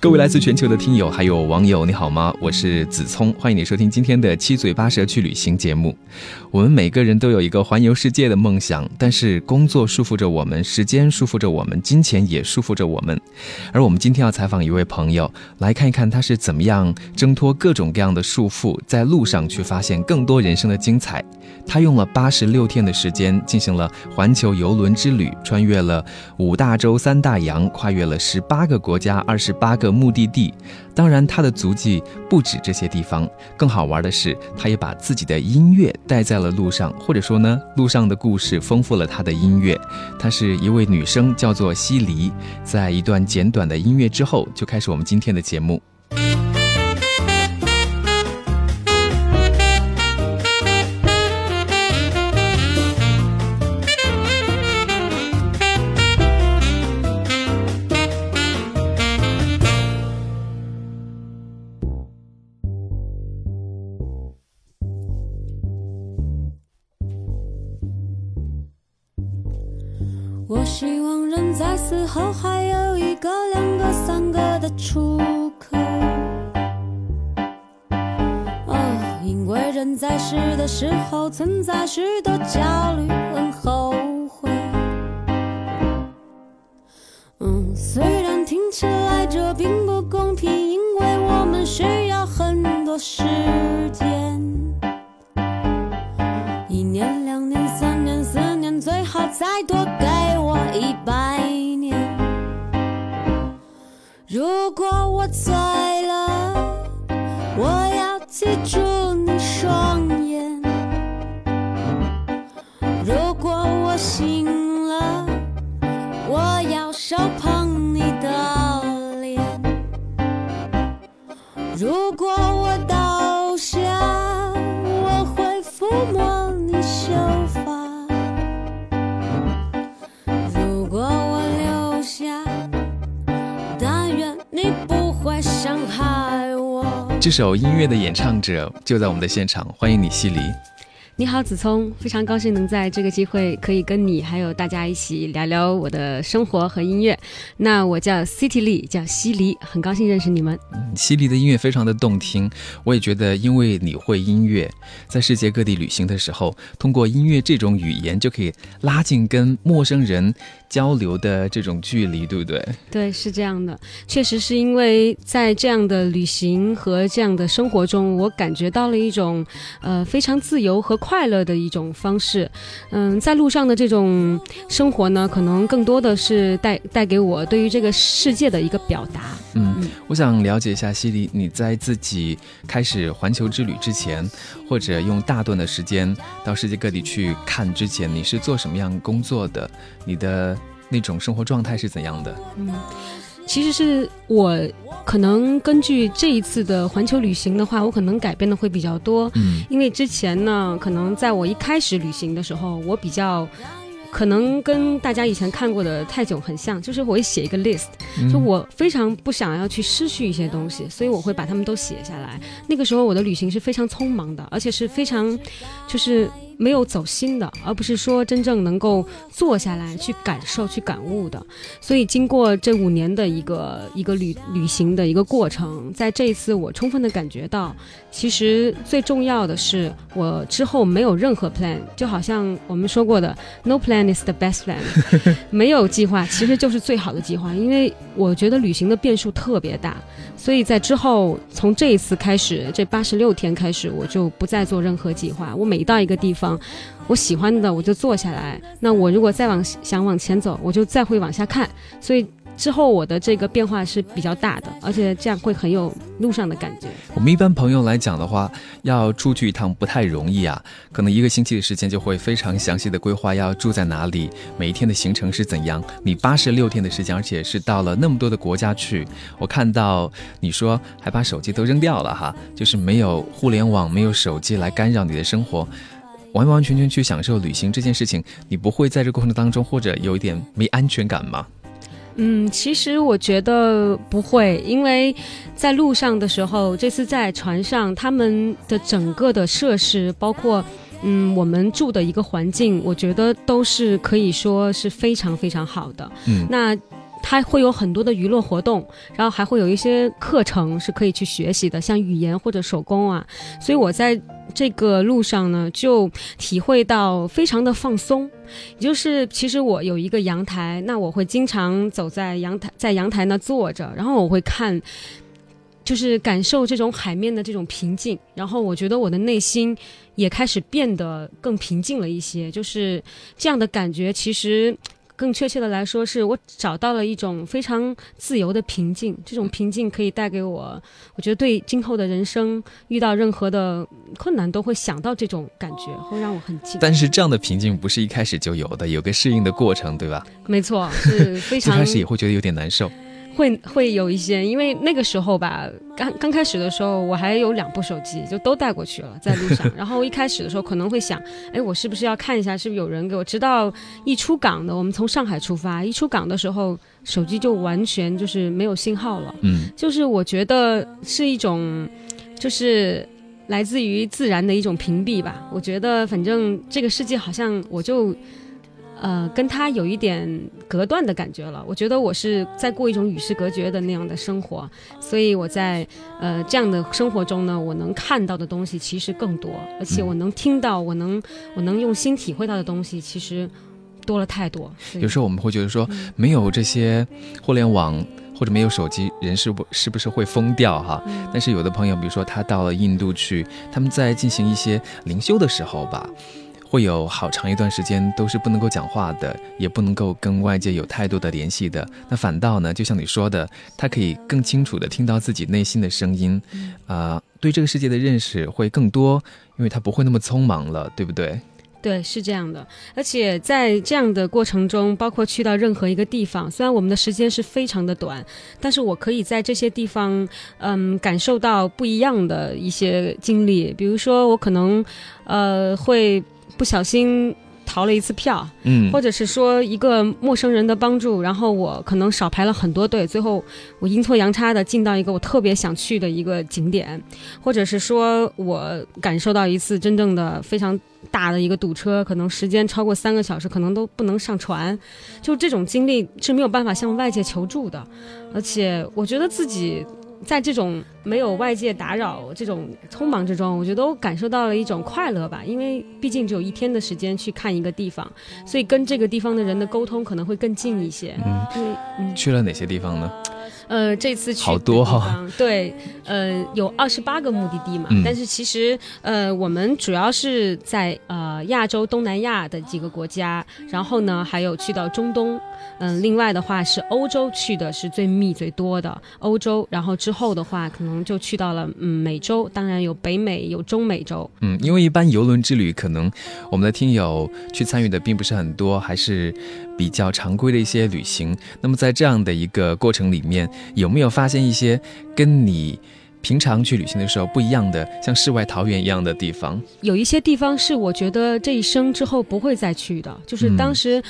各位来自全球的听友还有网友，你好吗？我是子聪，欢迎你收听今天的七嘴八舌去旅行节目。我们每个人都有一个环游世界的梦想，但是工作束缚着我们，时间束缚着我们，金钱也束缚着我们。而我们今天要采访一位朋友，来看一看他是怎么样挣脱各种各样的束缚，在路上去发现更多人生的精彩。他用了八十六天的时间进行了环球游轮之旅，穿越了五大洲三大洋，跨越了十八个国家二十八个目的地。当然，他的足迹不止这些地方。更好玩的是，他也把自己的音乐带在了路上，或者说呢，路上的故事丰富了他的音乐。她是一位女生，叫做西黎。在一段简短的音乐之后，就开始我们今天的节目。出口。哦，因为人在世的时候存在许多焦虑和后悔。嗯，虽然听起来这并不公平，因为我们需要很多时醉了，我要记住这首音乐的演唱者就在我们的现场，欢迎你，西离。你好，子聪，非常高兴能在这个机会可以跟你还有大家一起聊聊我的生活和音乐。那我叫 City Lee，叫西黎，很高兴认识你们。西黎的音乐非常的动听，我也觉得，因为你会音乐，在世界各地旅行的时候，通过音乐这种语言就可以拉近跟陌生人交流的这种距离，对不对？对，是这样的，确实是因为在这样的旅行和这样的生活中，我感觉到了一种呃非常自由和快乐的一种方式。嗯，在路上的这种生活呢，可能更多的是带带给我对于这个世界的一个表达。嗯，我想了解一下西里，你在自己开始环球之旅之前，或者用大段的时间到世界各地去看之前，你是做什么样工作的？你的那种生活状态是怎样的？嗯，其实是我可能根据这一次的环球旅行的话，我可能改变的会比较多。嗯，因为之前呢，可能在我一开始旅行的时候，我比较。可能跟大家以前看过的泰囧很像，就是我会写一个 list，就我非常不想要去失去一些东西，所以我会把它们都写下来。那个时候我的旅行是非常匆忙的，而且是非常，就是没有走心的，而不是说真正能够坐下来去感受、去感悟的。所以经过这五年的一个一个旅旅行的一个过程，在这一次我充分的感觉到，其实最重要的是我之后没有任何 plan，就好像我们说过的 no plan。is the best plan，没有计划其实就是最好的计划，因为我觉得旅行的变数特别大，所以在之后从这一次开始，这八十六天开始，我就不再做任何计划。我每到一个地方，我喜欢的我就坐下来，那我如果再往想往前走，我就再会往下看，所以。之后我的这个变化是比较大的，而且这样会很有路上的感觉。我们一般朋友来讲的话，要出去一趟不太容易啊，可能一个星期的时间就会非常详细的规划要住在哪里，每一天的行程是怎样。你八十六天的时间，而且是到了那么多的国家去，我看到你说还把手机都扔掉了哈，就是没有互联网，没有手机来干扰你的生活。完完全全去享受旅行这件事情，你不会在这过程当中或者有一点没安全感吗？嗯，其实我觉得不会，因为在路上的时候，这次在船上，他们的整个的设施，包括嗯我们住的一个环境，我觉得都是可以说是非常非常好的。嗯，那它会有很多的娱乐活动，然后还会有一些课程是可以去学习的，像语言或者手工啊。所以我在这个路上呢，就体会到非常的放松。也就是其实我有一个阳台，那我会经常走在阳台，在阳台那坐着，然后我会看，就是感受这种海面的这种平静。然后我觉得我的内心也开始变得更平静了一些，就是这样的感觉。其实。更确切的来说，是我找到了一种非常自由的平静。这种平静可以带给我，我觉得对今后的人生遇到任何的困难，都会想到这种感觉，会让我很静。但是这样的平静不是一开始就有的，有个适应的过程，对吧？没错，是非常。最开始也会觉得有点难受。会会有一些，因为那个时候吧，刚刚开始的时候，我还有两部手机，就都带过去了，在路上。然后一开始的时候可能会想，哎，我是不是要看一下，是不是有人给我？直到一出港的，我们从上海出发，一出港的时候，手机就完全就是没有信号了。嗯，就是我觉得是一种，就是来自于自然的一种屏蔽吧。我觉得反正这个世界好像我就。呃，跟他有一点隔断的感觉了。我觉得我是在过一种与世隔绝的那样的生活，所以我在呃这样的生活中呢，我能看到的东西其实更多，而且我能听到，我能我能用心体会到的东西其实多了太多。有时候我们会觉得说，没有这些互联网或者没有手机，人是不是不是会疯掉哈？但是有的朋友，比如说他到了印度去，他们在进行一些灵修的时候吧。会有好长一段时间都是不能够讲话的，也不能够跟外界有太多的联系的。那反倒呢，就像你说的，他可以更清楚的听到自己内心的声音，啊，对这个世界的认识会更多，因为他不会那么匆忙了，对不对？对，是这样的。而且在这样的过程中，包括去到任何一个地方，虽然我们的时间是非常的短，但是我可以在这些地方，嗯，感受到不一样的一些经历。比如说，我可能，呃，会。不小心逃了一次票，嗯，或者是说一个陌生人的帮助，然后我可能少排了很多队，最后我阴错阳差的进到一个我特别想去的一个景点，或者是说我感受到一次真正的非常大的一个堵车，可能时间超过三个小时，可能都不能上船，就这种经历是没有办法向外界求助的，而且我觉得自己。在这种没有外界打扰、这种匆忙之中，我觉得我感受到了一种快乐吧。因为毕竟只有一天的时间去看一个地方，所以跟这个地方的人的沟通可能会更近一些。嗯，去了哪些地方呢？呃，这次去好多哈，对，呃，有二十八个目的地嘛。但是其实，呃，我们主要是在呃亚洲、东南亚的几个国家，然后呢，还有去到中东。嗯，另外的话是欧洲去的是最密最多的欧洲，然后之后的话可能就去到了嗯美洲，当然有北美有中美洲。嗯，因为一般游轮之旅可能我们的听友去参与的并不是很多，还是比较常规的一些旅行。那么在这样的一个过程里面，有没有发现一些跟你平常去旅行的时候不一样的，像世外桃源一样的地方？有一些地方是我觉得这一生之后不会再去的，就是当时。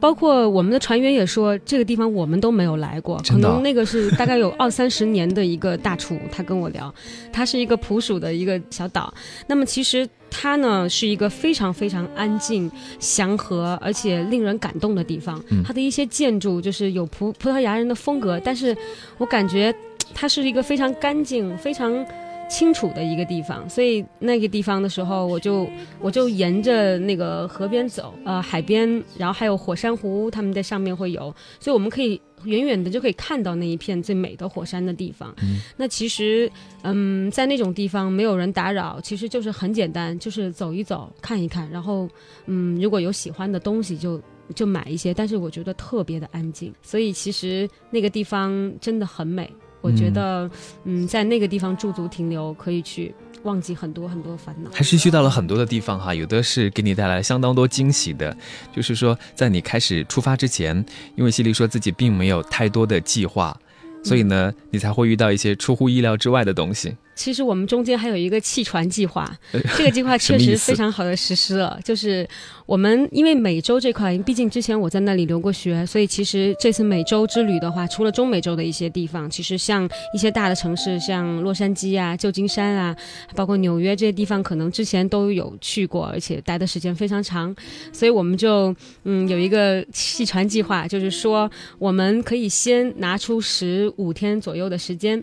包括我们的船员也说，这个地方我们都没有来过。可能那个是大概有 二三十年的一个大厨，他跟我聊，他是一个普属的一个小岛。那么其实它呢是一个非常非常安静、祥和而且令人感动的地方。它的一些建筑就是有葡葡萄牙人的风格，但是我感觉它是一个非常干净、非常。清楚的一个地方，所以那个地方的时候，我就我就沿着那个河边走，呃，海边，然后还有火山湖，他们在上面会有，所以我们可以远远的就可以看到那一片最美的火山的地方。那其实，嗯，在那种地方没有人打扰，其实就是很简单，就是走一走，看一看，然后，嗯，如果有喜欢的东西就就买一些，但是我觉得特别的安静，所以其实那个地方真的很美。我觉得，嗯，在那个地方驻足停留，可以去忘记很多很多烦恼。还是去到了很多的地方哈，有的是给你带来相当多惊喜的。就是说，在你开始出发之前，因为西丽说自己并没有太多的计划，所以呢，你才会遇到一些出乎意料之外的东西。其实我们中间还有一个弃船计划，这个计划确实非常好的实施了。就是我们因为美洲这块，毕竟之前我在那里留过学，所以其实这次美洲之旅的话，除了中美洲的一些地方，其实像一些大的城市，像洛杉矶啊、旧金山啊，包括纽约这些地方，可能之前都有去过，而且待的时间非常长。所以我们就嗯有一个弃船计划，就是说我们可以先拿出十五天左右的时间。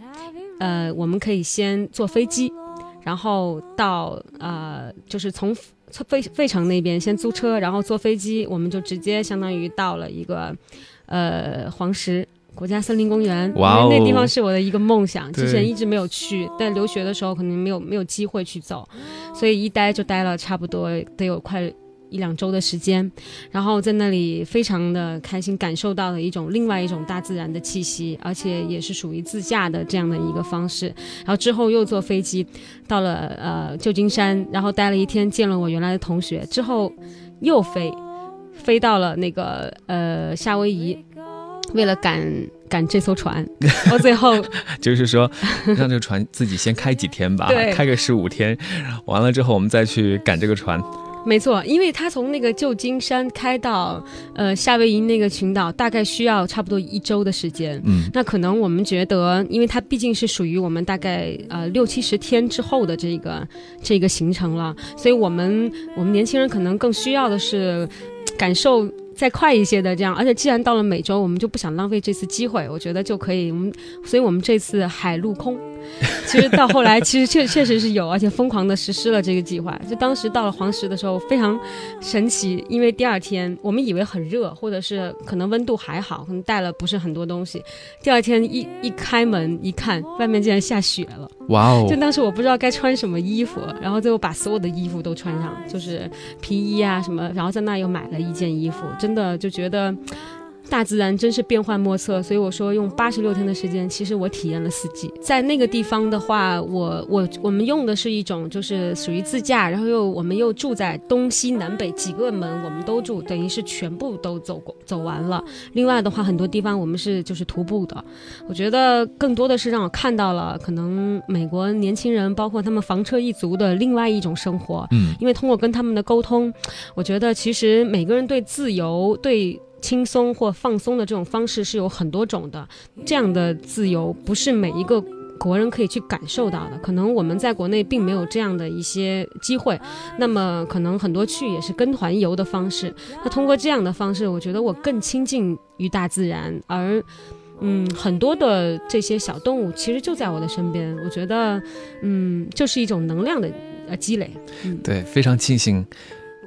呃，我们可以先坐飞机，然后到呃，就是从费费城那边先租车，然后坐飞机，我们就直接相当于到了一个呃黄石国家森林公园，哇哦，那地方是我的一个梦想，之前一直没有去，但留学的时候可能没有没有机会去走，所以一待就待了差不多得有快。一两周的时间，然后在那里非常的开心，感受到了一种另外一种大自然的气息，而且也是属于自驾的这样的一个方式。然后之后又坐飞机到了呃旧金山，然后待了一天，见了我原来的同学，之后又飞飞到了那个呃夏威夷，为了赶赶这艘船，到最后 就是说让这个船自己先开几天吧，开个十五天，完了之后我们再去赶这个船。没错，因为他从那个旧金山开到呃夏威夷那个群岛，大概需要差不多一周的时间。嗯，那可能我们觉得，因为它毕竟是属于我们大概呃六七十天之后的这个这个行程了，所以我们我们年轻人可能更需要的是感受。再快一些的这样，而且既然到了美洲，我们就不想浪费这次机会，我觉得就可以。我们，所以我们这次海陆空，其实到后来其实确确实是有，而且疯狂的实施了这个计划。就当时到了黄石的时候非常神奇，因为第二天我们以为很热，或者是可能温度还好，可能带了不是很多东西。第二天一一开门一看，外面竟然下雪了。哇哦！就当时我不知道该穿什么衣服，然后最后把所有的衣服都穿上，就是皮衣啊什么，然后在那又买了一件衣服，真的就觉得。大自然真是变幻莫测，所以我说用八十六天的时间，其实我体验了四季。在那个地方的话，我我我们用的是一种就是属于自驾，然后又我们又住在东西南北几个门，我们都住，等于是全部都走过走完了。另外的话，很多地方我们是就是徒步的。我觉得更多的是让我看到了可能美国年轻人，包括他们房车一族的另外一种生活。嗯，因为通过跟他们的沟通，我觉得其实每个人对自由对。轻松或放松的这种方式是有很多种的，这样的自由不是每一个国人可以去感受到的。可能我们在国内并没有这样的一些机会，那么可能很多去也是跟团游的方式。那通过这样的方式，我觉得我更亲近于大自然，而嗯，很多的这些小动物其实就在我的身边。我觉得，嗯，就是一种能量的呃积累。对，非常庆幸。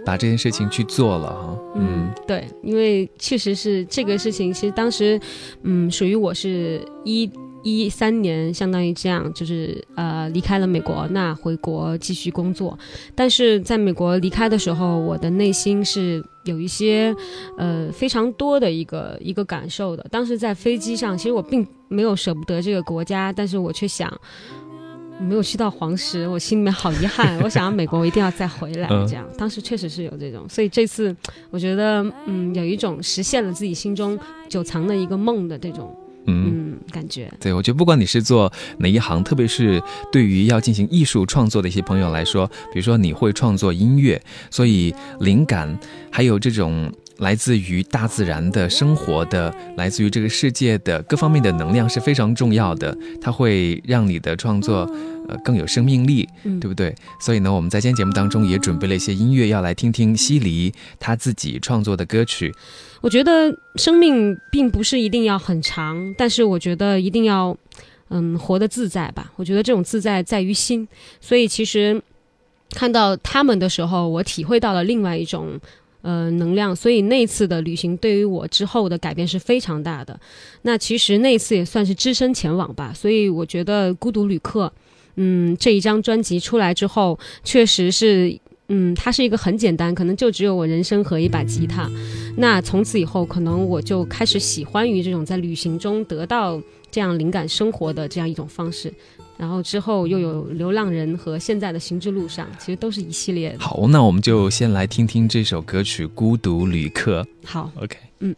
把这件事情去做了哈，嗯，对，因为确实是这个事情，其实当时，嗯，属于我是一一三年，相当于这样，就是呃离开了美国，那回国继续工作，但是在美国离开的时候，我的内心是有一些呃非常多的一个一个感受的。当时在飞机上，其实我并没有舍不得这个国家，但是我却想。没有去到黄石，我心里面好遗憾。我想要美国，我一定要再回来。这样，当时确实是有这种，所以这次 我觉得，嗯，有一种实现了自己心中久藏的一个梦的这种，嗯，感觉。对，我觉得不管你是做哪一行，特别是对于要进行艺术创作的一些朋友来说，比如说你会创作音乐，所以灵感还有这种。来自于大自然的生活的，来自于这个世界的各方面的能量是非常重要的，它会让你的创作呃更有生命力，对不对？所以呢，我们在今天节目当中也准备了一些音乐，要来听听西离他自己创作的歌曲。我觉得生命并不是一定要很长，但是我觉得一定要嗯活得自在吧。我觉得这种自在在于心，所以其实看到他们的时候，我体会到了另外一种。呃，能量，所以那次的旅行对于我之后的改变是非常大的。那其实那次也算是只身前往吧，所以我觉得《孤独旅客》，嗯，这一张专辑出来之后，确实是，嗯，它是一个很简单，可能就只有我人生和一把吉他。那从此以后，可能我就开始喜欢于这种在旅行中得到这样灵感生活的这样一种方式。然后之后又有流浪人和现在的行之路上，其实都是一系列。好，那我们就先来听听这首歌曲《孤独旅客》。好，OK，嗯。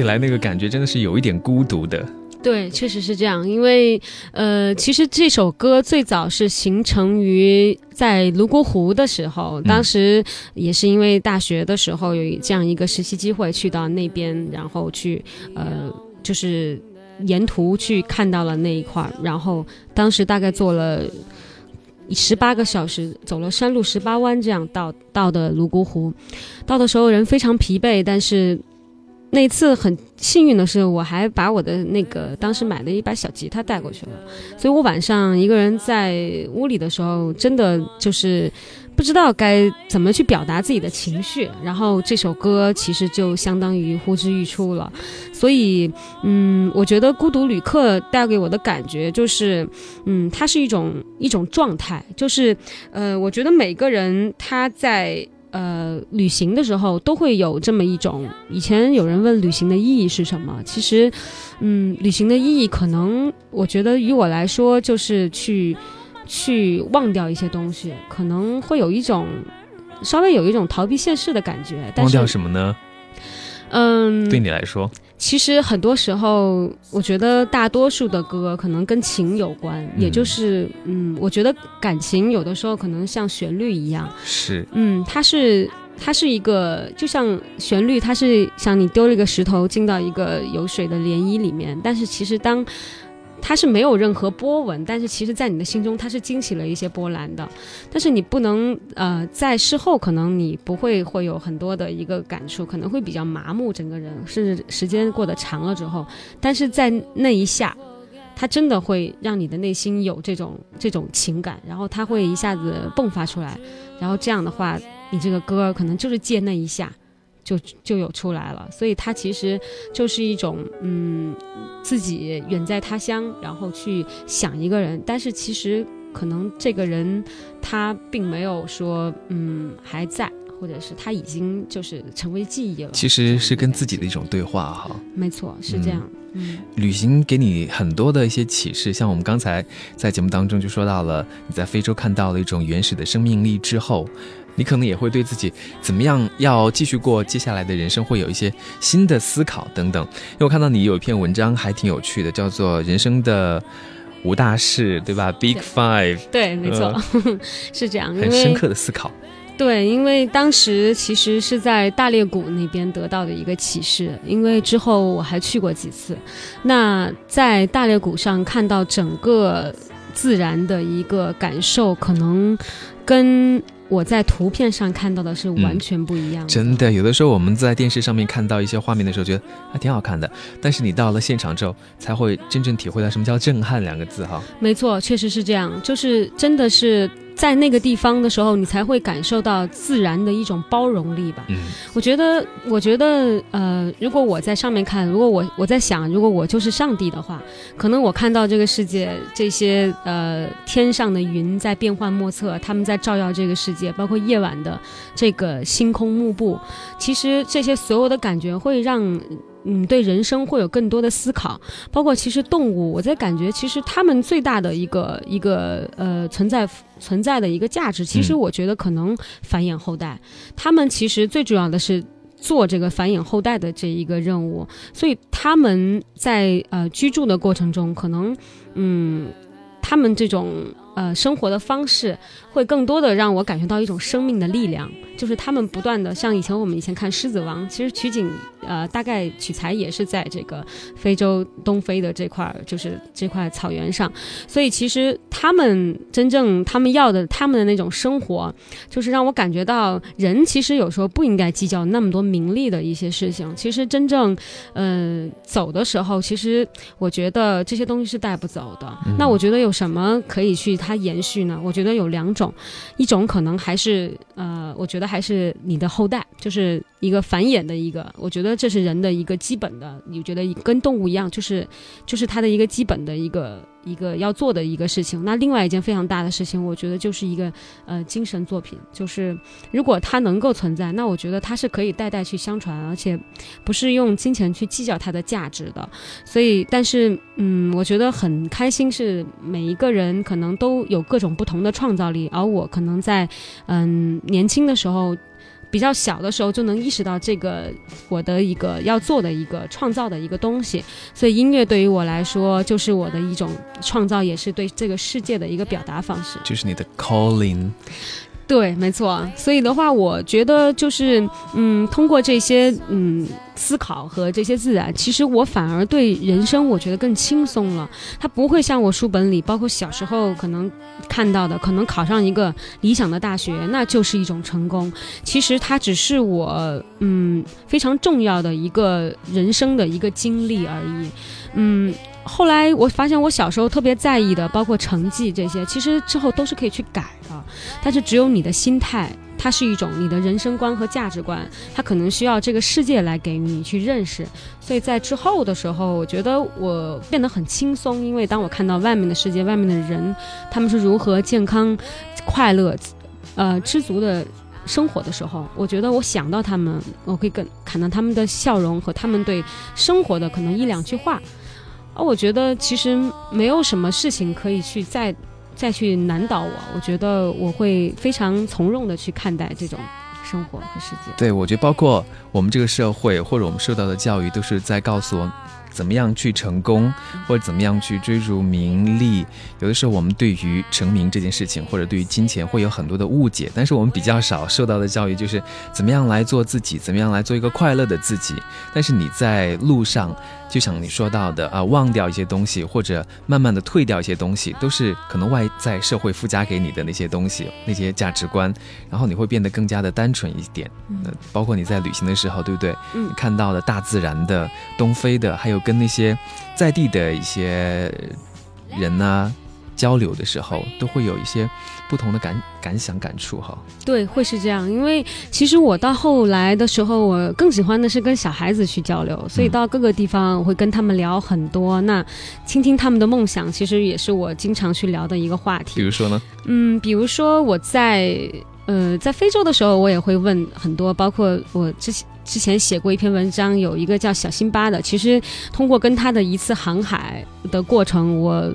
起来那个感觉真的是有一点孤独的。对，确实是这样。因为，呃，其实这首歌最早是形成于在泸沽湖的时候，当时也是因为大学的时候有这样一个实习机会，去到那边，然后去，呃，就是沿途去看到了那一块儿，然后当时大概做了。十八个小时走了山路十八弯，这样到到的泸沽湖，到的时候人非常疲惫，但是那次很幸运的是，我还把我的那个当时买的一把小吉他带过去了，所以我晚上一个人在屋里的时候，真的就是不知道该怎么去表达自己的情绪，然后这首歌其实就相当于呼之欲出了，所以嗯，我觉得《孤独旅客》带给我的感觉就是，嗯，它是一种一种状态，就是呃，我觉得每个人他在呃旅行的时候都会有这么一种。以前有人问旅行的意义是什么，其实，嗯，旅行的意义可能我觉得于我来说就是去去忘掉一些东西，可能会有一种稍微有一种逃避现实的感觉。但忘掉什么呢？嗯，对你来说，其实很多时候，我觉得大多数的歌可能跟情有关，也就是，嗯，我觉得感情有的时候可能像旋律一样，是，嗯，它是它是一个，就像旋律，它是像你丢了一个石头进到一个有水的涟漪里面，但是其实当。它是没有任何波纹，但是其实，在你的心中，它是惊起了一些波澜的。但是你不能，呃，在事后可能你不会会有很多的一个感触，可能会比较麻木，整个人，甚至时间过得长了之后，但是在那一下，它真的会让你的内心有这种这种情感，然后它会一下子迸发出来，然后这样的话，你这个歌可能就是借那一下。就就有出来了，所以它其实就是一种，嗯，自己远在他乡，然后去想一个人，但是其实可能这个人他并没有说，嗯，还在，或者是他已经就是成为记忆了。其实是跟自己的一种对话哈。没错，是这样。嗯，旅行给你很多的一些启示，像我们刚才在节目当中就说到了，你在非洲看到了一种原始的生命力之后。你可能也会对自己怎么样要继续过接下来的人生会有一些新的思考等等。因为我看到你有一篇文章还挺有趣的，叫做《人生的五大事》，对吧？Big Five。对，没错，是这样。很深刻的思考。对，因为当时其实是在大裂谷那边得到的一个启示，因为之后我还去过几次。那在大裂谷上看到整个自然的一个感受，可能跟。我在图片上看到的是完全不一样。真的，有的时候我们在电视上面看到一些画面的时候，觉得还挺好看的，但是你到了现场之后，才会真正体会到什么叫震撼两个字哈。没错，确实是这样，就是真的是。在那个地方的时候，你才会感受到自然的一种包容力吧。嗯，我觉得，我觉得，呃，如果我在上面看，如果我我在想，如果我就是上帝的话，可能我看到这个世界这些呃天上的云在变幻莫测，他们在照耀这个世界，包括夜晚的这个星空幕布，其实这些所有的感觉会让。嗯，对人生会有更多的思考，包括其实动物，我在感觉其实他们最大的一个一个呃存在存在的一个价值，其实我觉得可能繁衍后代，他们其实最主要的是做这个繁衍后代的这一个任务，所以他们在呃居住的过程中，可能嗯，他们这种呃生活的方式。会更多的让我感觉到一种生命的力量，就是他们不断的像以前我们以前看《狮子王》，其实取景呃大概取材也是在这个非洲东非的这块儿，就是这块草原上，所以其实他们真正他们要的他们的那种生活，就是让我感觉到人其实有时候不应该计较那么多名利的一些事情，其实真正呃走的时候，其实我觉得这些东西是带不走的。那我觉得有什么可以去它延续呢？我觉得有两种。种一种可能还是呃，我觉得还是你的后代，就是一个繁衍的一个，我觉得这是人的一个基本的，你觉得跟动物一样，就是就是它的一个基本的一个。一个要做的一个事情，那另外一件非常大的事情，我觉得就是一个呃精神作品，就是如果它能够存在，那我觉得它是可以代代去相传，而且不是用金钱去计较它的价值的。所以，但是嗯，我觉得很开心是每一个人可能都有各种不同的创造力，而我可能在嗯年轻的时候。比较小的时候就能意识到这个我的一个要做的一个创造的一个东西，所以音乐对于我来说就是我的一种创造，也是对这个世界的一个表达方式。就是你的 calling。对，没错。所以的话，我觉得就是，嗯，通过这些嗯思考和这些自然，其实我反而对人生我觉得更轻松了。它不会像我书本里，包括小时候可能看到的，可能考上一个理想的大学，那就是一种成功。其实它只是我嗯非常重要的一个人生的一个经历而已，嗯。后来我发现，我小时候特别在意的，包括成绩这些，其实之后都是可以去改的。但是只有你的心态，它是一种你的人生观和价值观，它可能需要这个世界来给你去认识。所以在之后的时候，我觉得我变得很轻松，因为当我看到外面的世界、外面的人，他们是如何健康、快乐、呃知足的。生活的时候，我觉得我想到他们，我会跟看到他们的笑容和他们对生活的可能一两句话，啊我觉得其实没有什么事情可以去再再去难倒我，我觉得我会非常从容的去看待这种生活和世界。对，我觉得包括我们这个社会或者我们受到的教育，都是在告诉我。怎么样去成功，或者怎么样去追逐名利？有的时候我们对于成名这件事情，或者对于金钱会有很多的误解。但是我们比较少受到的教育就是怎么样来做自己，怎么样来做一个快乐的自己。但是你在路上，就像你说到的啊，忘掉一些东西，或者慢慢的退掉一些东西，都是可能外在社会附加给你的那些东西，那些价值观，然后你会变得更加的单纯一点。嗯，包括你在旅行的时候，对不对？嗯，看到的大自然的东非的，还有。跟那些在地的一些人呢交流的时候，都会有一些不同的感感想、感触哈。对，会是这样，因为其实我到后来的时候，我更喜欢的是跟小孩子去交流，所以到各个地方我会跟他们聊很多。那倾听他们的梦想，其实也是我经常去聊的一个话题。比如说呢？嗯，比如说我在呃在非洲的时候，我也会问很多，包括我之前。之前写过一篇文章，有一个叫小辛巴的。其实通过跟他的一次航海的过程，我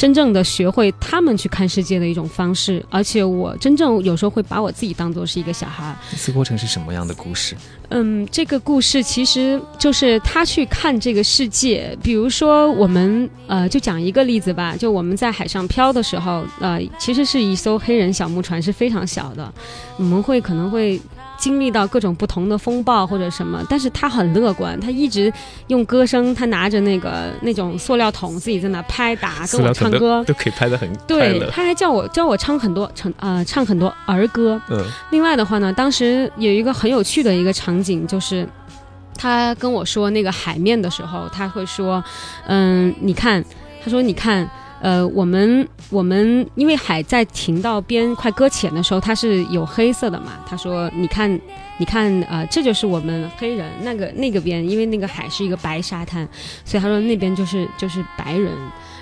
真正的学会他们去看世界的一种方式。而且我真正有时候会把我自己当做是一个小孩。这次过程是什么样的故事？嗯，这个故事其实就是他去看这个世界。比如说，我们呃，就讲一个例子吧。就我们在海上漂的时候，呃，其实是一艘黑人小木船，是非常小的。我们会可能会。经历到各种不同的风暴或者什么，但是他很乐观，他一直用歌声，他拿着那个那种塑料桶自己在那拍打，跟我唱歌，都可以拍的很对，他还叫我教我唱很多唱呃唱很多儿歌。嗯。另外的话呢，当时有一个很有趣的一个场景，就是他跟我说那个海面的时候，他会说，嗯，你看，他说你看。呃，我们我们因为海在停到边快搁浅的时候，它是有黑色的嘛。他说：“你看，你看，呃，这就是我们黑人那个那个边，因为那个海是一个白沙滩，所以他说那边就是就是白人。”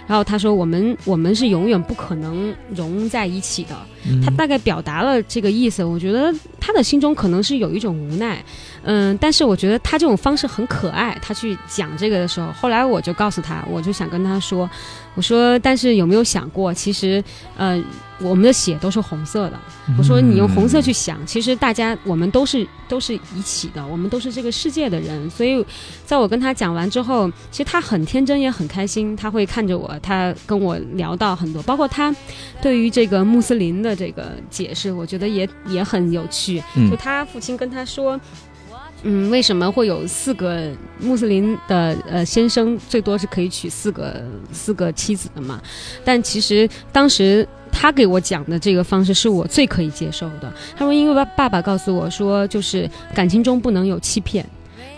然后他说：“我们我们是永远不可能融在一起的。”他大概表达了这个意思。我觉得他的心中可能是有一种无奈，嗯，但是我觉得他这种方式很可爱。他去讲这个的时候，后来我就告诉他，我就想跟他说：“我说，但是有没有想过，其实，呃。”我们的血都是红色的。我说你用红色去想，其实大家我们都是都是一起的，我们都是这个世界的人。所以，在我跟他讲完之后，其实他很天真也很开心，他会看着我，他跟我聊到很多，包括他对于这个穆斯林的这个解释，我觉得也也很有趣。就他父亲跟他说。嗯，为什么会有四个穆斯林的呃先生最多是可以娶四个四个妻子的嘛？但其实当时他给我讲的这个方式是我最可以接受的。他说，因为爸爸告诉我说，就是感情中不能有欺骗。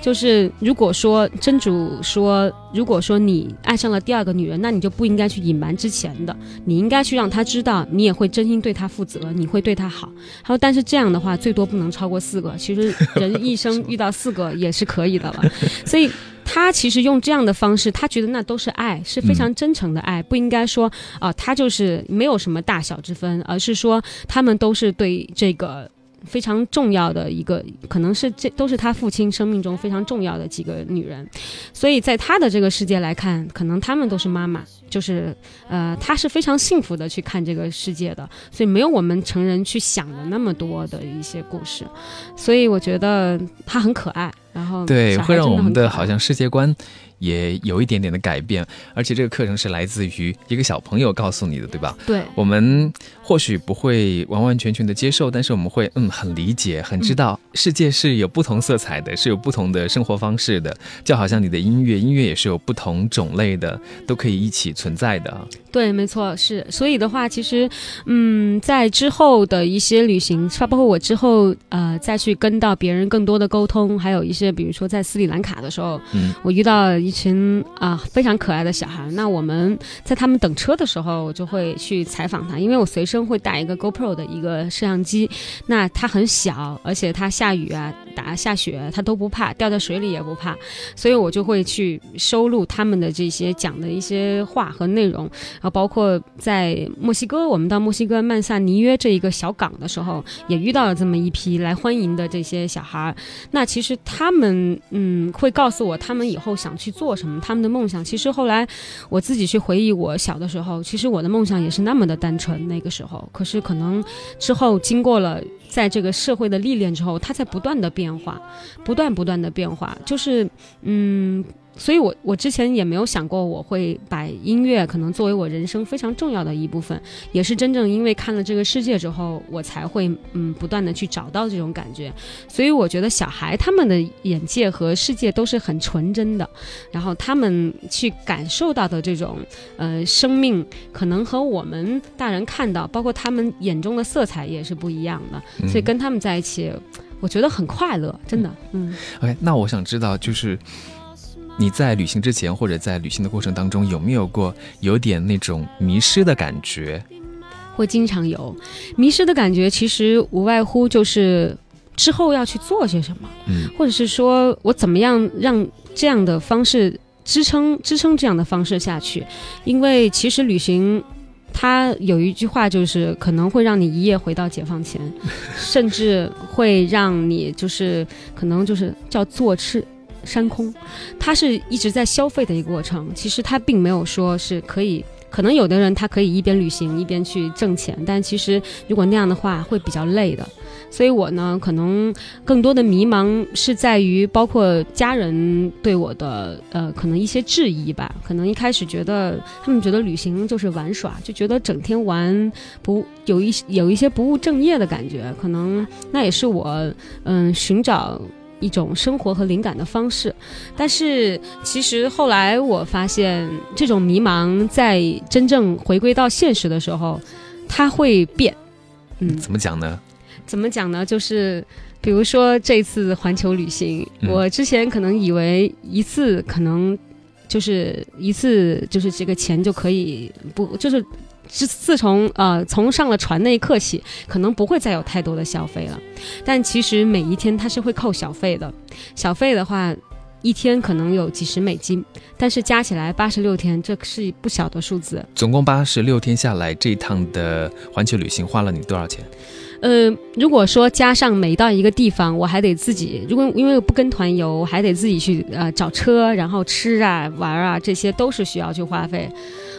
就是如果说真主说，如果说你爱上了第二个女人，那你就不应该去隐瞒之前的，你应该去让她知道，你也会真心对她负责，你会对她好。他说，但是这样的话，最多不能超过四个。其实人一生遇到四个也是可以的了。所以他其实用这样的方式，他觉得那都是爱，是非常真诚的爱，不应该说啊，他就是没有什么大小之分，而是说他们都是对这个。非常重要的一个，可能是这都是他父亲生命中非常重要的几个女人，所以在他的这个世界来看，可能他们都是妈妈，就是呃，他是非常幸福的去看这个世界的，所以没有我们成人去想的那么多的一些故事，所以我觉得他很可爱，然后对，会让我们的好像世界观。也有一点点的改变，而且这个课程是来自于一个小朋友告诉你的，对吧？对，我们或许不会完完全全的接受，但是我们会嗯很理解，很知道世界是有不同色彩的，是有不同的生活方式的，就好像你的音乐，音乐也是有不同种类的，都可以一起存在的。对，没错，是。所以的话，其实嗯，在之后的一些旅行，包括我之后呃再去跟到别人更多的沟通，还有一些比如说在斯里兰卡的时候，嗯，我遇到。一群啊非常可爱的小孩，那我们在他们等车的时候，我就会去采访他，因为我随身会带一个 GoPro 的一个摄像机。那它很小，而且它下雨啊，打下雪他都不怕，掉在水里也不怕，所以我就会去收录他们的这些讲的一些话和内容，然后包括在墨西哥，我们到墨西哥曼萨尼约这一个小港的时候，也遇到了这么一批来欢迎的这些小孩儿。那其实他们嗯会告诉我他们以后想去做什么，他们的梦想。其实后来我自己去回忆我小的时候，其实我的梦想也是那么的单纯，那个时候。可是可能之后经过了在这个社会的历练之后，它在不断的变化，不断不断的变化，就是嗯。所以，我我之前也没有想过我会把音乐可能作为我人生非常重要的一部分，也是真正因为看了这个世界之后，我才会嗯不断的去找到这种感觉。所以，我觉得小孩他们的眼界和世界都是很纯真的，然后他们去感受到的这种呃生命，可能和我们大人看到，包括他们眼中的色彩也是不一样的。所以，跟他们在一起，我觉得很快乐，真的。嗯。OK，那我想知道就是。你在旅行之前或者在旅行的过程当中，有没有过有点那种迷失的感觉？会经常有迷失的感觉，其实无外乎就是之后要去做些什么，嗯，或者是说我怎么样让这样的方式支撑支撑这样的方式下去？因为其实旅行它有一句话就是可能会让你一夜回到解放前，甚至会让你就是可能就是叫坐吃。山空，它是一直在消费的一个过程。其实它并没有说是可以，可能有的人他可以一边旅行一边去挣钱，但其实如果那样的话会比较累的。所以我呢，可能更多的迷茫是在于，包括家人对我的呃，可能一些质疑吧。可能一开始觉得他们觉得旅行就是玩耍，就觉得整天玩不有一有一些不务正业的感觉。可能那也是我嗯寻找。一种生活和灵感的方式，但是其实后来我发现，这种迷茫在真正回归到现实的时候，它会变。嗯，怎么讲呢？怎么讲呢？就是比如说这次环球旅行，我之前可能以为一次可能就是一次就是这个钱就可以不就是。自自从呃从上了船那一刻起，可能不会再有太多的消费了。但其实每一天它是会扣小费的，小费的话一天可能有几十美金，但是加起来八十六天，这是不小的数字。总共八十六天下来，这一趟的环球旅行花了你多少钱？呃，如果说加上每到一个地方，我还得自己，如果因为不跟团游，我还得自己去呃找车，然后吃啊玩啊，这些都是需要去花费。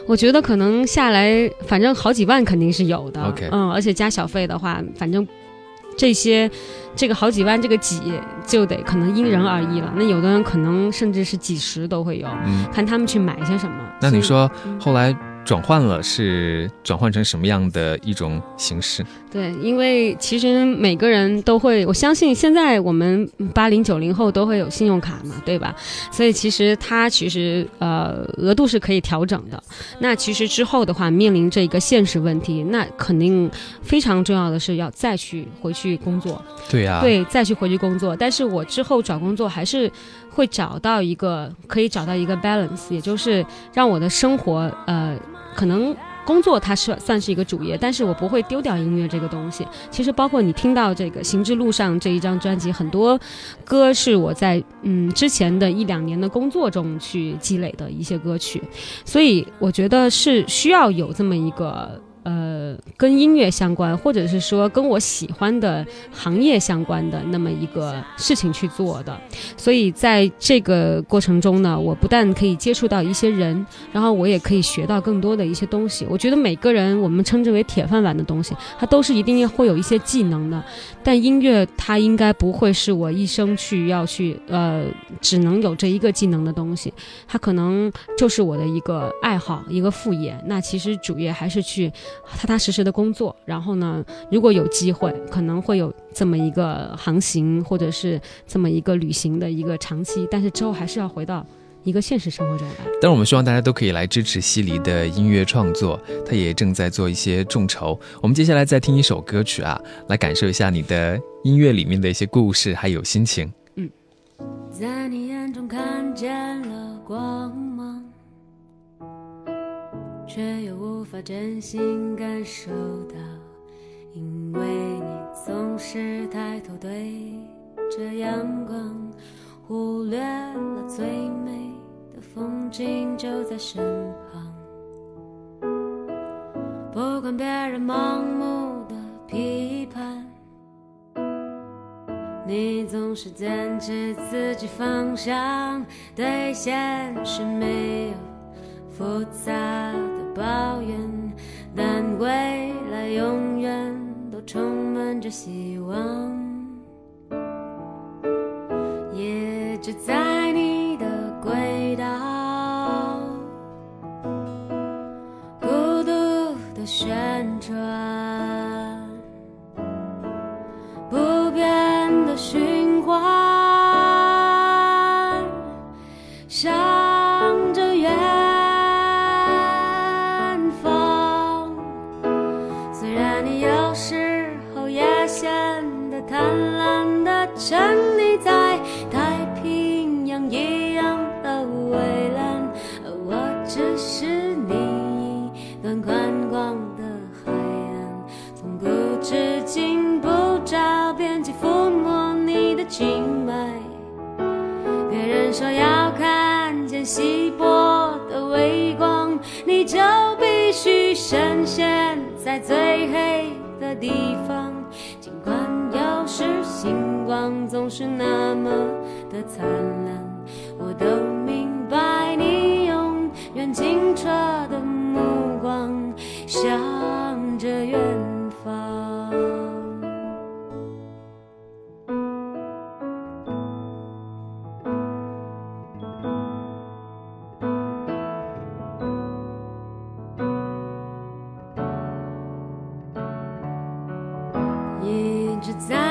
我觉得可能下来，反正好几万肯定是有的。嗯，而且加小费的话，反正这些这个好几万这个几就得可能因人而异了。那有的人可能甚至是几十都会有，看他们去买些什么。那你说后来？转换了是转换成什么样的一种形式？对，因为其实每个人都会，我相信现在我们八零九零后都会有信用卡嘛，对吧？所以其实它其实呃额度是可以调整的。那其实之后的话，面临这一个现实问题，那肯定非常重要的是要再去回去工作。对呀，对，再去回去工作。但是我之后找工作还是。会找到一个可以找到一个 balance，也就是让我的生活，呃，可能工作它是算是一个主业，但是我不会丢掉音乐这个东西。其实包括你听到这个《行之路上》这一张专辑，很多歌是我在嗯之前的一两年的工作中去积累的一些歌曲，所以我觉得是需要有这么一个。呃，跟音乐相关，或者是说跟我喜欢的行业相关的那么一个事情去做的，所以在这个过程中呢，我不但可以接触到一些人，然后我也可以学到更多的一些东西。我觉得每个人我们称之为铁饭碗的东西，它都是一定会有一些技能的，但音乐它应该不会是我一生去要去呃只能有这一个技能的东西，它可能就是我的一个爱好，一个副业。那其实主业还是去。踏踏实实的工作，然后呢，如果有机会，可能会有这么一个航行，或者是这么一个旅行的一个长期，但是之后还是要回到一个现实生活中来。但是我们希望大家都可以来支持西离的音乐创作，他也正在做一些众筹。我们接下来再听一首歌曲啊，来感受一下你的音乐里面的一些故事还有心情。嗯，在你眼中看见了光芒。却又无法真心感受到，因为你总是抬头对着阳光，忽略了最美的风景就在身旁。不管别人盲目的批判，你总是坚持自己方向，对现实没有复杂抱怨，但未来永远都充满着希望。最黑的地方。尽管有时星光总是那么的灿烂，我都明白你永远清澈的目光，一直在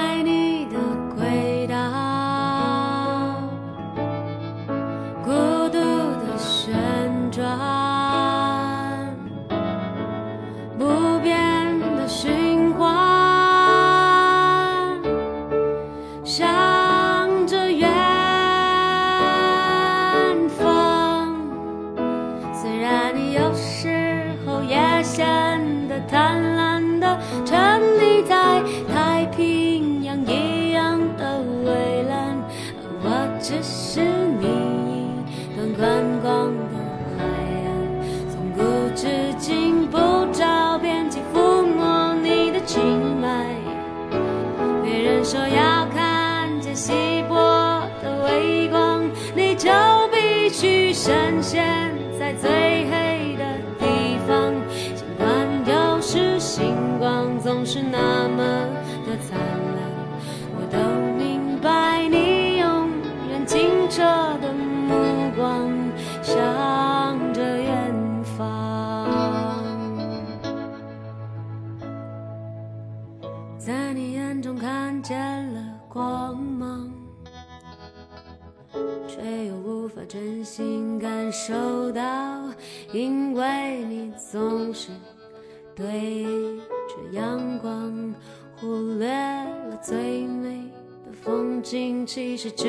其实就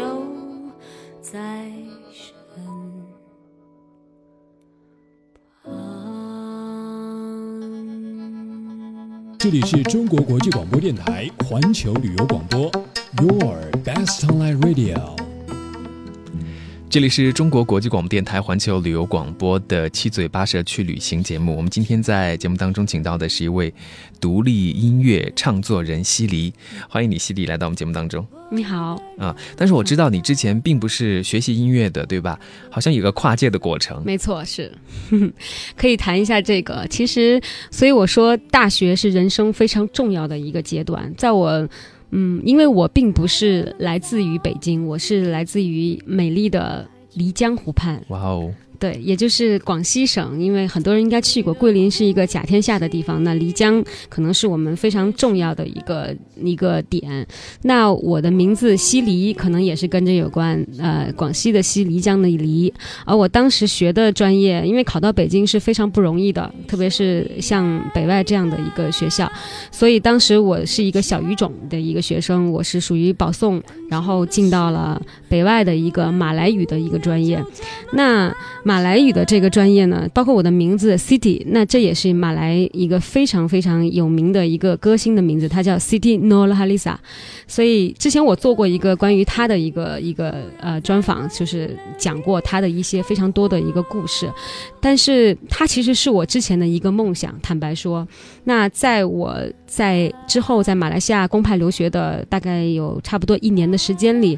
在身旁。这里是中国国际广播电台环球旅游广播，Your Best Online Radio。这里是中国国际广播电台环球旅游广播的七嘴八舌去旅行节目。我们今天在节目当中请到的是一位独立音乐唱作人西黎，欢迎你西黎来到我们节目当中你好，啊！但是我知道你之前并不是学习音乐的，对吧？好像有个跨界的过程。没错，是 可以谈一下这个。其实，所以我说大学是人生非常重要的一个阶段。在我，嗯，因为我并不是来自于北京，我是来自于美丽的漓江湖畔。哇哦，对，也就是广西省，因为很多人应该去过，桂林是一个甲天下的地方，那漓江可能是我们非常重要的一个一个点。那我的名字西黎可能也是跟这有关，呃，广西的西，漓江的漓。而我当时学的专业，因为考到北京是非常不容易的，特别是像北外这样的一个学校，所以当时我是一个小语种的一个学生，我是属于保送，然后进到了北外的一个马来语的一个专业。那马来语的这个专业呢，包括我的名字 City，那这也是马来一个非常非常有名的一个歌星的名字，他叫 City Nol Halisa 所以之前我做过一个关于他的一个一个呃专访，就是讲过他的一些非常多的一个故事，但是他其实是我之前的一个梦想。坦白说，那在我在之后在马来西亚公派留学的大概有差不多一年的时间里，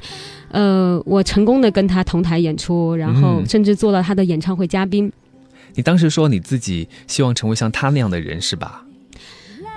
呃，我成功的跟他同台演出，然后嗯甚至做了他的演唱会嘉宾。你当时说你自己希望成为像他那样的人是吧？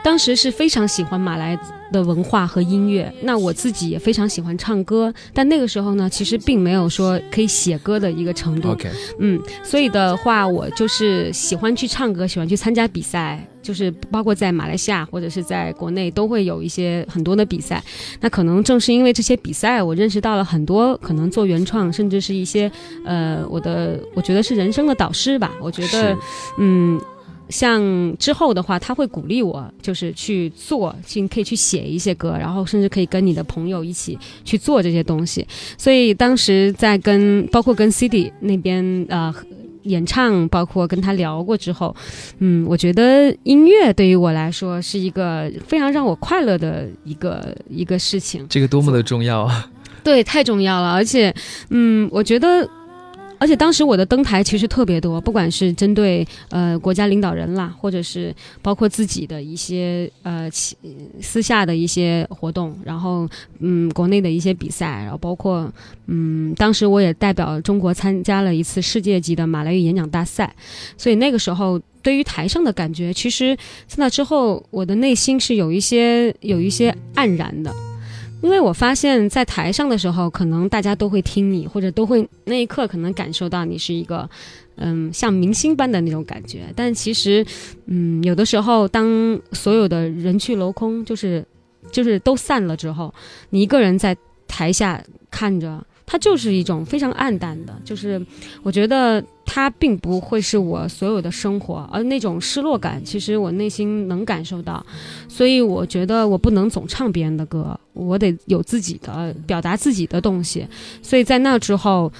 当时是非常喜欢马来的文化和音乐，那我自己也非常喜欢唱歌，但那个时候呢，其实并没有说可以写歌的一个程度。OK，嗯，所以的话，我就是喜欢去唱歌，喜欢去参加比赛，就是包括在马来西亚或者是在国内都会有一些很多的比赛。那可能正是因为这些比赛，我认识到了很多可能做原创，甚至是一些呃，我的我觉得是人生的导师吧。我觉得，嗯。像之后的话，他会鼓励我，就是去做，去可以去写一些歌，然后甚至可以跟你的朋友一起去做这些东西。所以当时在跟包括跟 CD 那边呃演唱，包括跟他聊过之后，嗯，我觉得音乐对于我来说是一个非常让我快乐的一个一个事情。这个多么的重要啊！对，太重要了，而且，嗯，我觉得。而且当时我的登台其实特别多，不管是针对呃国家领导人啦，或者是包括自己的一些呃私下的一些活动，然后嗯国内的一些比赛，然后包括嗯当时我也代表中国参加了一次世界级的马来语演讲大赛，所以那个时候对于台上的感觉，其实在那之后我的内心是有一些有一些黯然的。因为我发现，在台上的时候，可能大家都会听你，或者都会那一刻可能感受到你是一个，嗯，像明星般的那种感觉。但其实，嗯，有的时候，当所有的人去楼空，就是就是都散了之后，你一个人在台下看着，它就是一种非常暗淡的，就是我觉得它并不会是我所有的生活，而那种失落感，其实我内心能感受到。所以我觉得我不能总唱别人的歌，我得有自己的表达自己的东西。所以在那之后，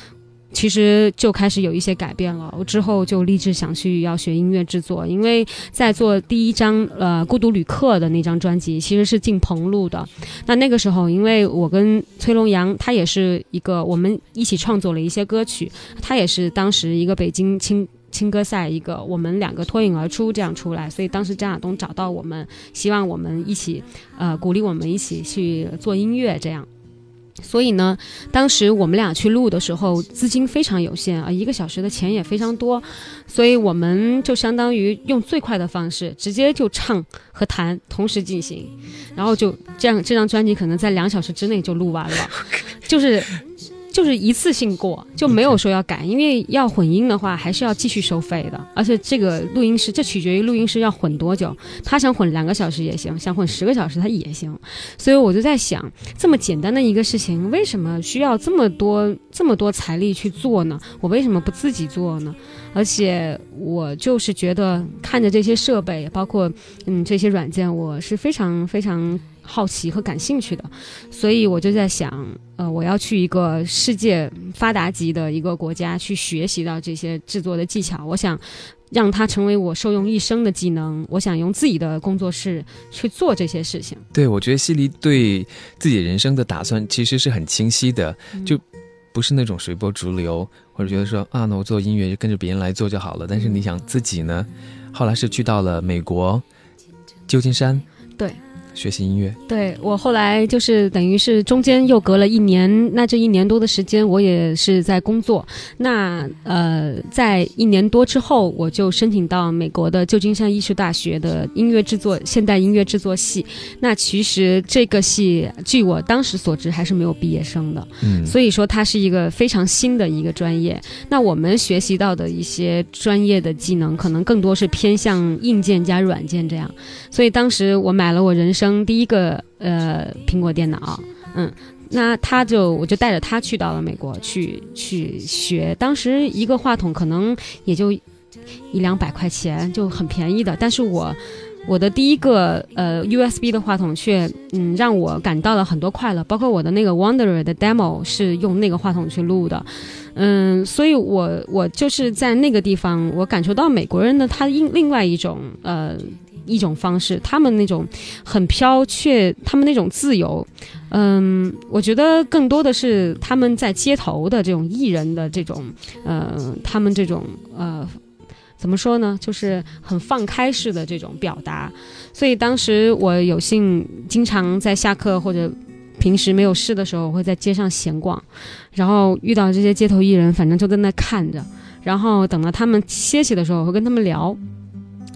其实就开始有一些改变了。我之后就立志想去要学音乐制作，因为在做第一张呃《孤独旅客》的那张专辑，其实是进棚录的。那那个时候，因为我跟崔龙阳，他也是一个我们一起创作了一些歌曲，他也是当时一个北京青。青歌赛一个，我们两个脱颖而出这样出来，所以当时张亚东找到我们，希望我们一起，呃，鼓励我们一起去做音乐这样。所以呢，当时我们俩去录的时候，资金非常有限啊，一个小时的钱也非常多，所以我们就相当于用最快的方式，直接就唱和弹同时进行，然后就这样，这张专辑可能在两小时之内就录完了，就是。就是一次性过，就没有说要改，因为要混音的话，还是要继续收费的。而且这个录音师，这取决于录音师要混多久，他想混两个小时也行，想混十个小时他也行。所以我就在想，这么简单的一个事情，为什么需要这么多这么多财力去做呢？我为什么不自己做呢？而且我就是觉得看着这些设备，包括嗯这些软件，我是非常非常好奇和感兴趣的，所以我就在想，呃，我要去一个世界发达级的一个国家去学习到这些制作的技巧，我想让它成为我受用一生的技能，我想用自己的工作室去做这些事情。对，我觉得西离对自己人生的打算其实是很清晰的，就不是那种随波逐流，或者觉得说啊，那我做音乐就跟着别人来做就好了。但是你想自己呢，后来是去到了美国旧金山，对，学习音乐。对我后来就是等于是中间又隔了一年，那这一年多的时间我也是在工作。那呃，在一年多之后，我就申请到美国的旧金山艺术大学的音乐制作现代音乐制作系。那其实这个系，据我当时所知，还是没有毕业生的。嗯，所以说它是一个非常新的一个专业。那我们学习到的一些专业的技能，可能更多是偏向硬件加软件这样。所以当时我买了我人生第一个呃苹果电脑，嗯。那他就我就带着他去到了美国去去学，当时一个话筒可能也就一两百块钱，就很便宜的。但是我我的第一个呃 USB 的话筒却嗯让我感到了很多快乐，包括我的那个 Wanderer 的 demo 是用那个话筒去录的，嗯，所以我我就是在那个地方，我感受到美国人的他另另外一种呃一种方式，他们那种很飘却他们那种自由，嗯，我觉得更多的是他们在街头的这种艺人的这种，呃，他们这种呃。怎么说呢？就是很放开式的这种表达，所以当时我有幸经常在下课或者平时没有事的时候，我会在街上闲逛，然后遇到这些街头艺人，反正就在那看着，然后等到他们歇息的时候，我会跟他们聊。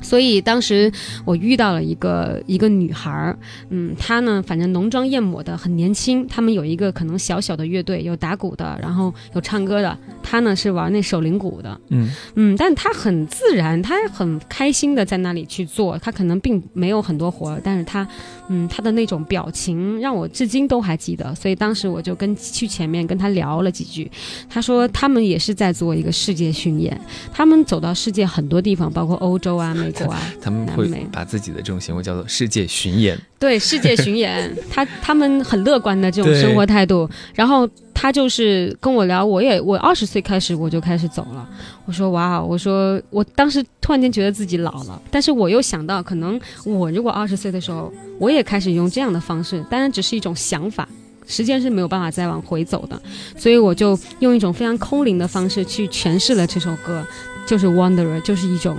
所以当时我遇到了一个一个女孩儿，嗯，她呢，反正浓妆艳抹的，很年轻。他们有一个可能小小的乐队，有打鼓的，然后有唱歌的。她呢是玩那手铃鼓的，嗯嗯，但她很自然，她很开心的在那里去做。她可能并没有很多活，但是她，嗯，她的那种表情让我至今都还记得。所以当时我就跟去前面跟她聊了几句。她说他们也是在做一个世界巡演，他们走到世界很多地方，包括欧洲啊、美国啊。他们会把自己的这种行为叫做世界巡演。对世界巡演，他他们很乐观的这种生活态度。然后他就是跟我聊，我也我二十岁开始我就开始走了。我说哇，我说我当时突然间觉得自己老了，但是我又想到，可能我如果二十岁的时候，我也开始用这样的方式，当然只是一种想法。时间是没有办法再往回走的，所以我就用一种非常空灵的方式去诠释了这首歌，就是 Wanderer，就是一种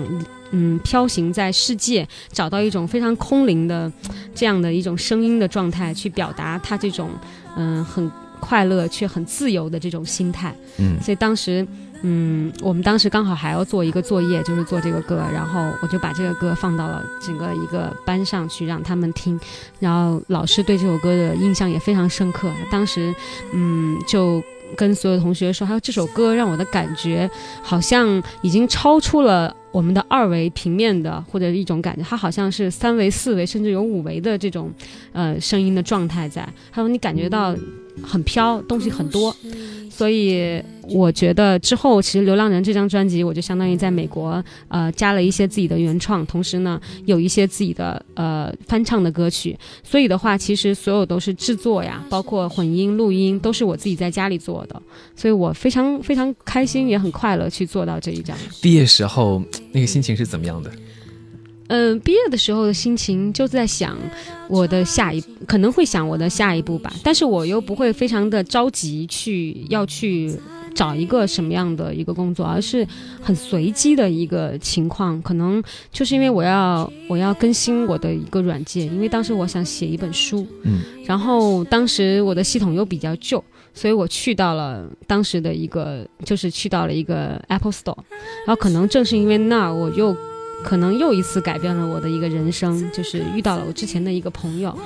嗯飘行在世界，找到一种非常空灵的这样的一种声音的状态，去表达他这种嗯很快乐却很自由的这种心态。嗯所以当时，嗯，我们当时刚好还要做一个作业，就是做这个歌，然后我就把这个歌放到了整个一个班上去让他们听，然后老师对这首歌的印象也非常深刻。当时，嗯，就。跟所有同学说，还有这首歌让我的感觉好像已经超出了我们的二维平面的或者一种感觉，它好像是三维、四维，甚至有五维的这种呃声音的状态在，还有你感觉到很飘，东西很多，所以我觉得之后其实《流浪人》这张专辑，我就相当于在美国呃加了一些自己的原创，同时呢有一些自己的呃翻唱的歌曲，所以的话，其实所有都是制作呀，包括混音、录音，都是我自己在家里做的，所以我非常非常开心，也很快乐去做到这一张。毕业时候那个心情是怎么样的？嗯，毕业的时候的心情就在想我的下一，可能会想我的下一步吧，但是我又不会非常的着急去要去找一个什么样的一个工作，而是很随机的一个情况，可能就是因为我要我要更新我的一个软件，因为当时我想写一本书，嗯，然后当时我的系统又比较旧。所以我去到了当时的一个，就是去到了一个 Apple Store，然后可能正是因为那儿，我又可能又一次改变了我的一个人生，就是遇到了我之前的一个朋友，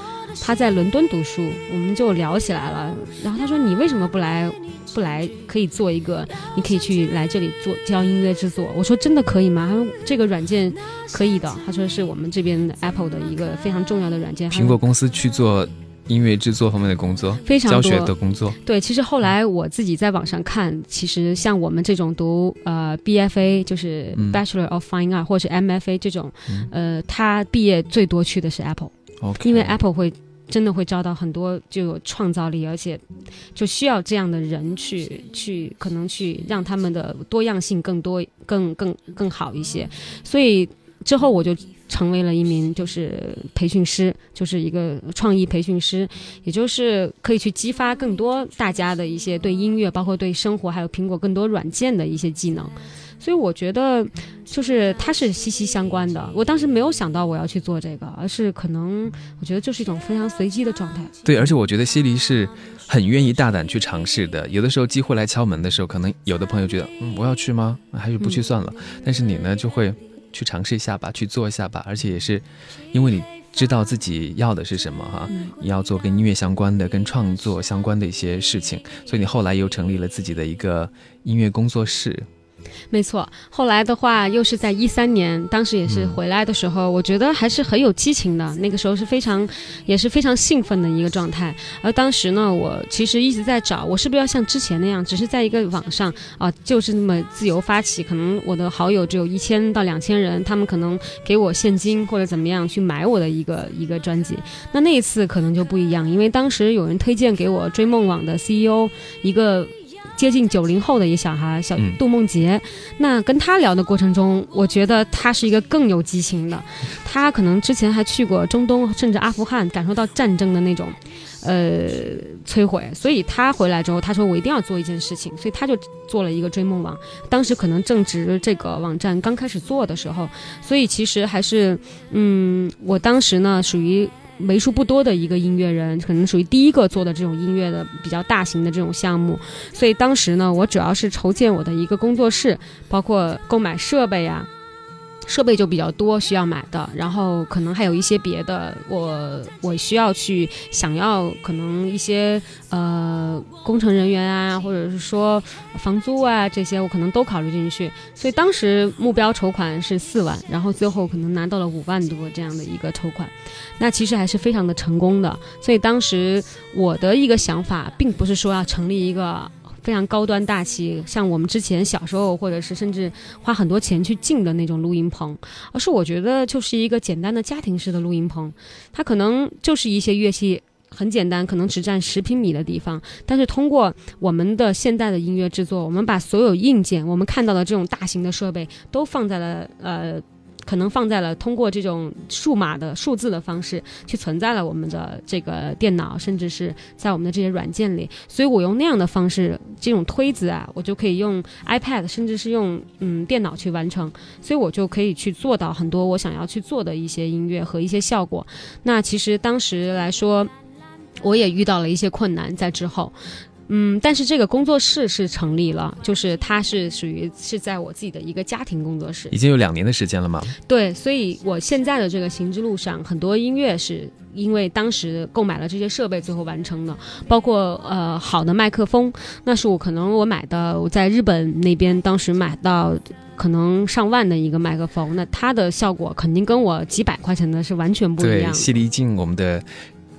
他在伦敦读书，我们就聊起来了。然后他说：“你为什么不来？不来可以做一个，你可以去来这里做教音乐制作。”我说：“真的可以吗？”他说：“这个软件可以的。”他说：“是我们这边的 Apple 的一个非常重要的软件。”苹果公司去做音乐制作方面的工作，非常多。教学的工作。对，其实后来我自己在网上看，其实像我们这种读呃 BFA，就是嗯。Bachelor of Fine Art，、或者是 MFA 这种，呃，他毕业最多去的是 Apple，OK，因为 Apple 会真的会招到很多就有创造力，而且就需要这样的人去去可能去让他们的多样性更多、更更更好一些，所以之后我就。成为了一名就是培训师，就是一个创意培训师，也就是可以去激发更多大家的一些对音乐，包括对生活，还有苹果更多软件的一些技能。所以我觉得，就是它是息息相关的。我当时没有想到我要去做这个，而是可能我觉得就是一种非常随机的状态。对，而且我觉得西黎是很愿意大胆去尝试的。有的时候机会来敲门的时候，可能有的朋友觉得，嗯，我要去吗？还是不去算了。但是你呢，就会去尝试一下吧，去做一下吧。而且也是因为你知道自己要的是什么哈，嗯你要做跟音乐相关的、跟创作相关的一些事情，所以你后来又成立了自己的一个音乐工作室。没错，后来的话又是在一三年，当时也是回来的时候，我觉得还是很有激情的。那个时候是非常，也是非常兴奋的一个状态。而当时呢，我其实一直在找，我是不是要像之前那样，只是在一个网上啊，就是那么自由发起？可能我的好友只有一千到两千人，他们可能给我现金或者怎么样去买我的一个一个专辑。那那一次可能就不一样，因为当时有人推荐给我追梦网的 CEO 一个。接近九零后的一个小孩，小嗯杜梦洁。那跟他聊的过程中，我觉得他是一个更有激情的，他可能之前还去过中东，甚至阿富汗，感受到战争的那种。呃，摧毁，所以他回来之后，他说我一定要做一件事情，所以他就做了一个追梦网。当时可能正值这个网站刚开始做的时候，所以其实还是，嗯，我当时呢属于为数不多的一个音乐人，可能属于第一个做的这种音乐的比较大型的这种项目。所以当时呢，我主要是筹建我的一个工作室，包括购买设备呀、设备就比较多需要买的，然后可能还有一些别的，我我需要去想要可能一些呃工程人员啊，或者是说房租啊这些，我可能都考虑进去。所以当时目标筹款是四万，然后最后可能拿到了五万多这样的一个筹款，那其实还是非常的成功的。所以当时我的一个想法，并不是说要成立一个。非常高端大气，像我们之前小时候，或者是甚至花很多钱去进的那种录音棚，而是我觉得就是一个简单的家庭式的录音棚，它可能就是一些乐器。很简单，可能只占十平米的地方，但是通过我们的现代的音乐制作，我们把所有硬件，我们看到的这种大型的设备，都放在了呃，可能放在了通过这种数码的数字的方式去存在了我们的这个电脑，甚至是在我们的这些软件里。所以我用那样的方式，这种推子啊，我就可以用 iPad，甚至是用嗯电脑去完成，所以我就可以去做到很多我想要去做的一些音乐和一些效果。那其实当时来说，我也遇到了一些困难在之后。嗯，但是这个工作室是成立了，就是它是属于是在我自己的一个家庭工作室，已经有两年的时间了嘛？对，所以我现在的这个行之路上，很多音乐是因为当时购买了这些设备最后完成的，包括呃好的麦克风，那是我可能我买的，我在日本那边当时买到可能上万的一个麦克风，那它的效果肯定跟我几百块钱的是完全不一，样的。犀利一进我们的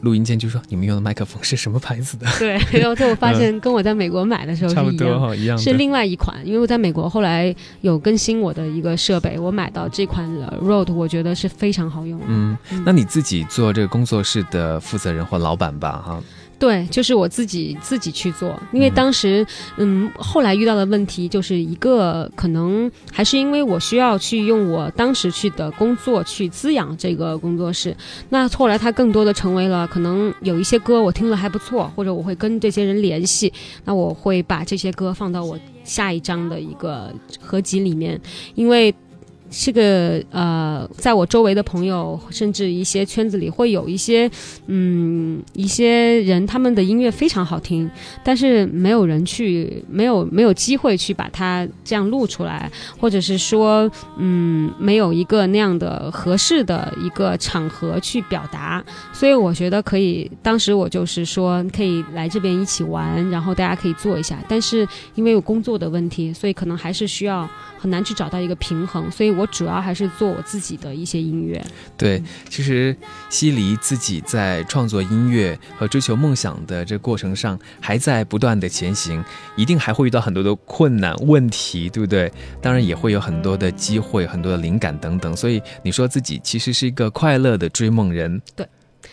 录音间就说：“你们用的麦克风是什么牌子的对，然后最后发现跟我在美国买的时？”候差不。多哈，一样。是另外一款，因为我在美国后来有更新我的一个设备，我买到这款的 Rode，我觉得是非常好用嗯，那你自己做这个工作室的负责人或老板吧，哈，对，就是我自己自己去做，因为当时，嗯，后来遇到的问题就是一个可能还是因为我需要去用我当时去的工作去滋养这个工作室，那后来它更多的成为了可能有一些歌我听了还不错，或者我会跟这些人联系，那我会把这些歌放到我下一张的一个合集里面，因为。这个呃，在我周围的朋友，甚至一些圈子里，会有一些嗯，一些人他们的音乐非常好听，但是没有人去，没有没有机会去把它这样录出来，或者是说，嗯，没有一个那样的合适的一个场合去表达，所以我觉得可以，当时我就是说可以来这边一起玩，然后大家可以做一下，但是因为有工作的问题，所以可能还是需要很难去找到一个平衡，所以我主要还是做我自己的一些音乐。对，其实西离自己在创作音乐和追求梦想的这过程上，还在不断的前行，一定还会遇到很多的困难问题，对不对？当然也会有很多的机会、很多的灵感等等。所以你说自己其实是一个快乐的追梦人，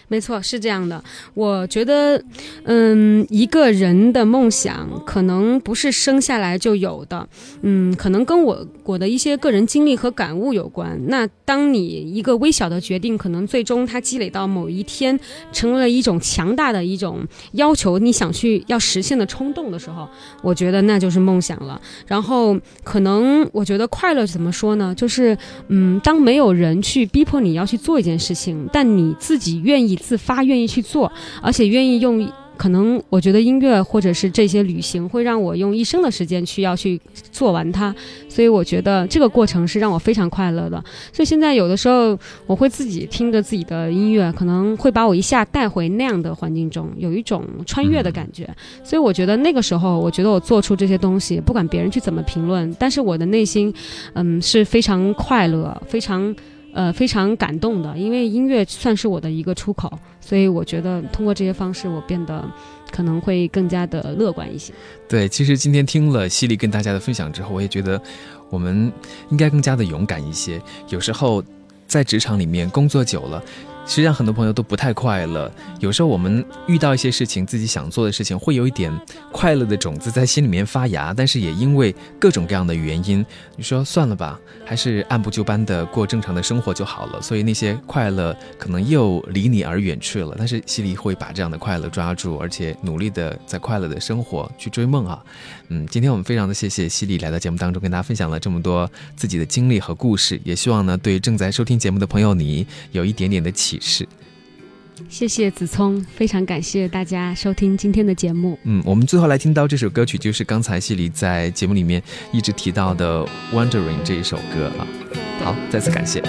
没错，是这样的。我觉得，嗯，一个人的梦想可能不是生下来就有的，嗯，可能跟我我的一些个人经历和感悟有关。那当你一个微小的决定，可能最终它积累到某一天，成为了一种强大的一种要求，你想去要实现的冲动的时候，我觉得那就是梦想了。然后，可能我觉得快乐怎么说呢？就是，嗯，当没有人去逼迫你要去做一件事情，但你自己愿意自发、愿意去做，而且愿意用。可能我觉得音乐或者是这些旅行会让我用一生的时间去要去做完它，所以我觉得这个过程是让我非常快乐的。所以现在有的时候我会自己听着自己的音乐，可能会把我一下带回那样的环境中，有一种穿越的感觉。所以我觉得那个时候，我觉得我做出这些东西，不管别人去怎么评论，但是我的内心，嗯，是非常快乐，非常。呃，非常感动的，因为音乐算是我的一个出口，所以我觉得通过这些方式，我变得可能会更加的乐观一些。对，其实今天听了犀利跟大家的分享之后，我也觉得我们应该更加的勇敢一些。有时候在职场里面工作久了，实际上很多朋友都不太快乐。有时候我们遇到一些事情，自己想做的事情，会有一点快乐的种子在心里面发芽，但是也因为各种各样的原因，你说算了吧，还是按部就班的过正常的生活就好了。所以那些快乐可能又离你而远去了。但是西里会把这样的快乐抓住，而且努力的在快乐的生活去追梦啊。嗯，今天我们非常的谢谢西里来到节目当中，跟大家分享了这么多自己的经历和故事，也希望呢对正在收听节目的朋友你有一点点的启示。谢谢子聪，非常感谢大家收听今天的节目。嗯，我们最后来听到这首歌曲，就是刚才西里在节目里面一直提到的《Wondering》这一首歌啊。好，再次感谢。